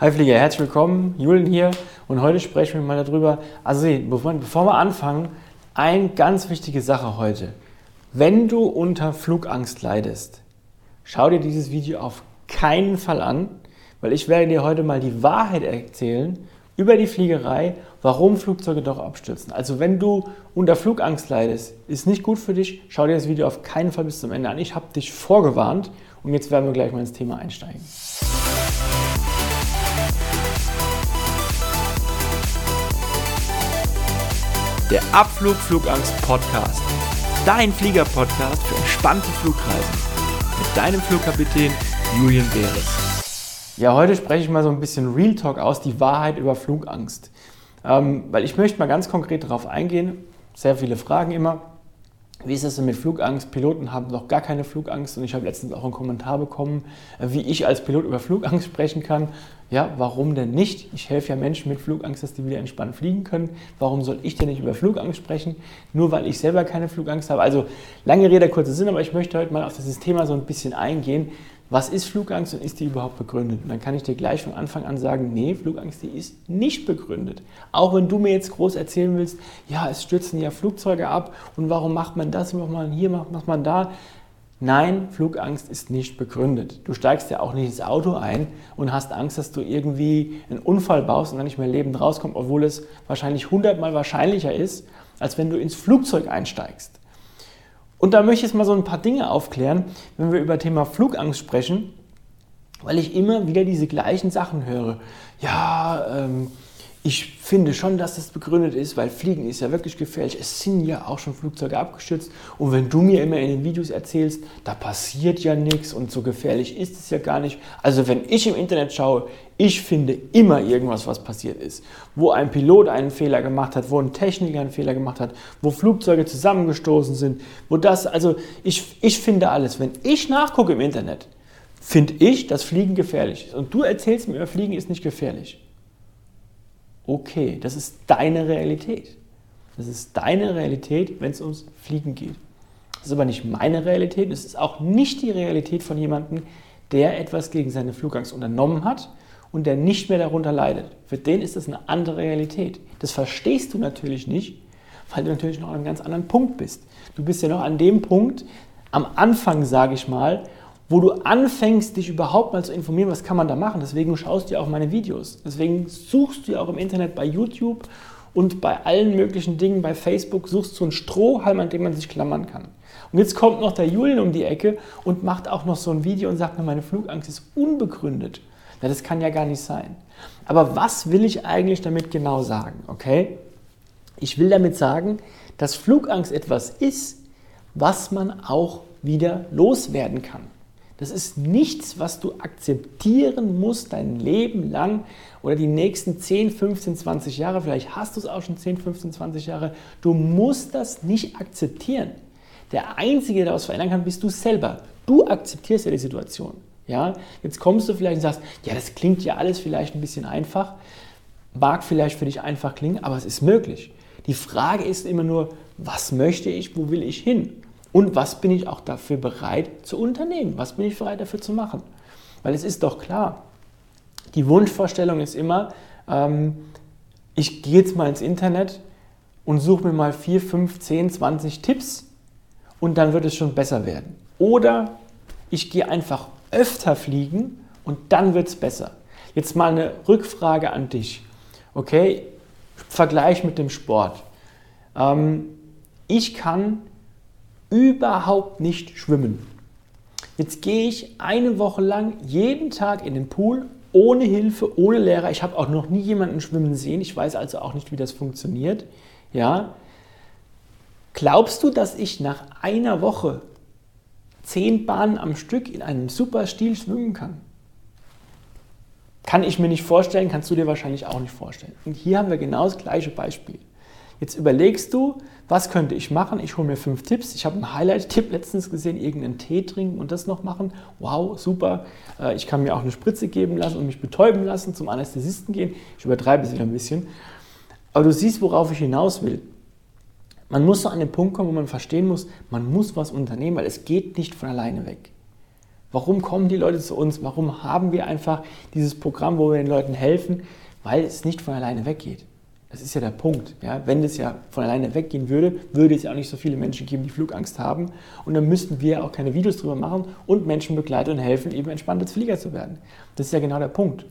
Hi Flieger, herzlich willkommen, Julian hier und heute sprechen wir mal darüber, also bevor, bevor wir anfangen, eine ganz wichtige Sache heute. Wenn du unter Flugangst leidest, schau dir dieses Video auf keinen Fall an, weil ich werde dir heute mal die Wahrheit erzählen über die Fliegerei, warum Flugzeuge doch abstürzen. Also wenn du unter Flugangst leidest, ist nicht gut für dich, schau dir das Video auf keinen Fall bis zum Ende an. Ich habe dich vorgewarnt und jetzt werden wir gleich mal ins Thema einsteigen. Der Abflug Flugangst Podcast. Dein Flieger-Podcast für entspannte Flugreisen. Mit deinem Flugkapitän Julian Beres. Ja, heute spreche ich mal so ein bisschen Real Talk aus, die Wahrheit über Flugangst. Ähm, weil ich möchte mal ganz konkret darauf eingehen. Sehr viele Fragen immer. Wie ist das denn mit Flugangst? Piloten haben noch gar keine Flugangst und ich habe letztens auch einen Kommentar bekommen, äh, wie ich als Pilot über Flugangst sprechen kann. Ja, warum denn nicht? Ich helfe ja Menschen mit Flugangst, dass die wieder entspannt fliegen können. Warum soll ich denn nicht über Flugangst sprechen? Nur weil ich selber keine Flugangst habe. Also lange Rede, kurzer Sinn, aber ich möchte heute mal auf dieses Thema so ein bisschen eingehen, was ist Flugangst und ist die überhaupt begründet? Und dann kann ich dir gleich von Anfang an sagen, nee, Flugangst, die ist nicht begründet. Auch wenn du mir jetzt groß erzählen willst, ja, es stürzen ja Flugzeuge ab und warum macht man das, macht man hier, macht man da. Nein, Flugangst ist nicht begründet. Du steigst ja auch nicht ins Auto ein und hast Angst, dass du irgendwie einen Unfall baust und dann nicht mehr lebend rauskommst, obwohl es wahrscheinlich hundertmal wahrscheinlicher ist, als wenn du ins Flugzeug einsteigst. Und da möchte ich jetzt mal so ein paar Dinge aufklären, wenn wir über Thema Flugangst sprechen, weil ich immer wieder diese gleichen Sachen höre. Ja, ähm, ich finde schon, dass das begründet ist, weil Fliegen ist ja wirklich gefährlich. Es sind ja auch schon Flugzeuge abgestürzt. Und wenn du mir immer in den Videos erzählst, da passiert ja nichts und so gefährlich ist es ja gar nicht. Also wenn ich im Internet schaue, ich finde immer irgendwas, was passiert ist. Wo ein Pilot einen Fehler gemacht hat, wo ein Techniker einen Fehler gemacht hat, wo Flugzeuge zusammengestoßen sind, wo das, also ich, ich finde alles. Wenn ich nachgucke im Internet, finde ich, dass Fliegen gefährlich ist. Und du erzählst mir, Fliegen ist nicht gefährlich okay, das ist deine Realität. Das ist deine Realität, wenn es ums Fliegen geht. Das ist aber nicht meine Realität, es ist auch nicht die Realität von jemandem, der etwas gegen seine Flugangst unternommen hat und der nicht mehr darunter leidet. Für den ist das eine andere Realität. Das verstehst du natürlich nicht, weil du natürlich noch an einem ganz anderen Punkt bist. Du bist ja noch an dem Punkt, am Anfang, sage ich mal, wo du anfängst, dich überhaupt mal zu informieren, was kann man da machen. Deswegen schaust du ja auch meine Videos. Deswegen suchst du ja auch im Internet bei YouTube und bei allen möglichen Dingen, bei Facebook, suchst du einen Strohhalm, an dem man sich klammern kann. Und jetzt kommt noch der Julian um die Ecke und macht auch noch so ein Video und sagt mir, meine Flugangst ist unbegründet. Na, das kann ja gar nicht sein. Aber was will ich eigentlich damit genau sagen? Okay? Ich will damit sagen, dass Flugangst etwas ist, was man auch wieder loswerden kann. Das ist nichts, was du akzeptieren musst dein Leben lang oder die nächsten 10, 15, 20 Jahre. Vielleicht hast du es auch schon 10, 15, 20 Jahre. Du musst das nicht akzeptieren. Der Einzige, der das verändern kann, bist du selber. Du akzeptierst ja die Situation. Ja? Jetzt kommst du vielleicht und sagst, ja, das klingt ja alles vielleicht ein bisschen einfach. Mag vielleicht für dich einfach klingen, aber es ist möglich. Die Frage ist immer nur, was möchte ich, wo will ich hin? Und was bin ich auch dafür bereit zu unternehmen? Was bin ich bereit dafür zu machen? Weil es ist doch klar, die Wunschvorstellung ist immer, ähm, ich gehe jetzt mal ins Internet und suche mir mal 4, 5, 10, 20 Tipps und dann wird es schon besser werden. Oder ich gehe einfach öfter fliegen und dann wird es besser. Jetzt mal eine Rückfrage an dich. Okay, Vergleich mit dem Sport. Ähm, ich kann überhaupt nicht schwimmen. Jetzt gehe ich eine Woche lang jeden Tag in den Pool ohne Hilfe, ohne Lehrer. Ich habe auch noch nie jemanden schwimmen sehen. Ich weiß also auch nicht, wie das funktioniert. Ja. Glaubst du, dass ich nach einer Woche zehn Bahnen am Stück in einem super Stil schwimmen kann? Kann ich mir nicht vorstellen, kannst du dir wahrscheinlich auch nicht vorstellen. Und hier haben wir genau das gleiche Beispiel. Jetzt überlegst du, was könnte ich machen? Ich hole mir fünf Tipps. Ich habe einen Highlight-Tipp letztens gesehen, irgendeinen Tee trinken und das noch machen. Wow, super. Äh, ich kann mir auch eine Spritze geben lassen und mich betäuben lassen, zum Anästhesisten gehen. Ich übertreibe es wieder ein bisschen. Aber du siehst, worauf ich hinaus will. Man muss so an den Punkt kommen, wo man verstehen muss, man muss was unternehmen, weil es geht nicht von alleine weg. Warum kommen die Leute zu uns? Warum haben wir einfach dieses Programm, wo wir den Leuten helfen? Weil es nicht von alleine weggeht. Das ist ja der Punkt. Ja? Wenn es ja von alleine weggehen würde, würde es ja auch nicht so viele Menschen geben, die Flugangst haben. Und dann müssten wir auch keine Videos drüber machen und Menschen begleiten und helfen, eben entspannter Flieger zu werden. Das ist ja genau der Punkt.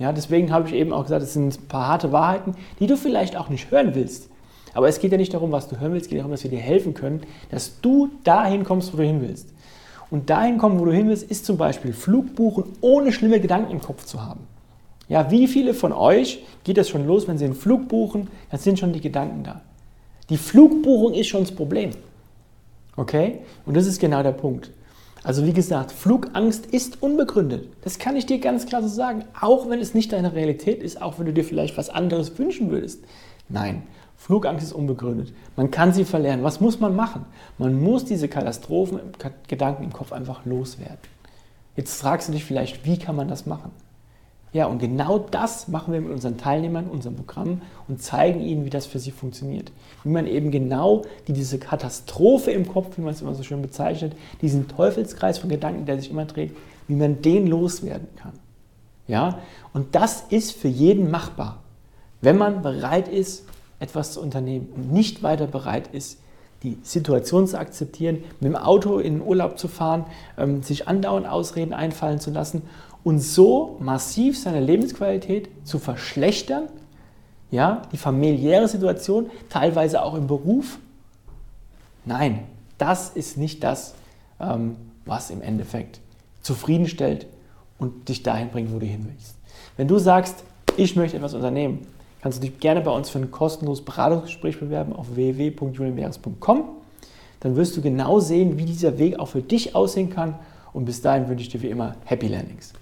Ja, deswegen habe ich eben auch gesagt, es sind ein paar harte Wahrheiten, die du vielleicht auch nicht hören willst. Aber es geht ja nicht darum, was du hören willst, es geht darum, dass wir dir helfen können, dass du dahin kommst, wo du hin willst. Und dahin kommen, wo du hin willst, ist zum Beispiel Flugbuchen ohne schlimme Gedanken im Kopf zu haben. Ja, wie viele von euch geht das schon los, wenn sie einen Flug buchen, dann sind schon die Gedanken da. Die Flugbuchung ist schon das Problem. Okay? Und das ist genau der Punkt. Also wie gesagt, Flugangst ist unbegründet. Das kann ich dir ganz klar so sagen. Auch wenn es nicht deine Realität ist, auch wenn du dir vielleicht was anderes wünschen würdest. Nein, Flugangst ist unbegründet. Man kann sie verlernen. Was muss man machen? Man muss diese Katastrophengedanken im Kopf einfach loswerden. Jetzt fragst du dich vielleicht, wie kann man das machen? Ja, und genau das machen wir mit unseren Teilnehmern, unserem Programm und zeigen ihnen, wie das für sie funktioniert. Wie man eben genau die, diese Katastrophe im Kopf, wie man es immer so schön bezeichnet, diesen Teufelskreis von Gedanken, der sich immer dreht, wie man den loswerden kann. Ja, und das ist für jeden machbar, wenn man bereit ist, etwas zu unternehmen und nicht weiter bereit ist, die Situation zu akzeptieren, mit dem Auto in den Urlaub zu fahren, ähm, sich andauernd Ausreden einfallen zu lassen und so massiv seine Lebensqualität zu verschlechtern, ja, die familiäre Situation, teilweise auch im Beruf. Nein, das ist nicht das, ähm, was im Endeffekt zufriedenstellt und dich dahin bringt, wo du hin willst. Wenn du sagst, ich möchte etwas unternehmen, kannst du dich gerne bei uns für ein kostenloses Beratungsgespräch bewerben auf www.julienbeeres.com. Dann wirst du genau sehen, wie dieser Weg auch für dich aussehen kann. Und bis dahin wünsche ich dir wie immer Happy Landings.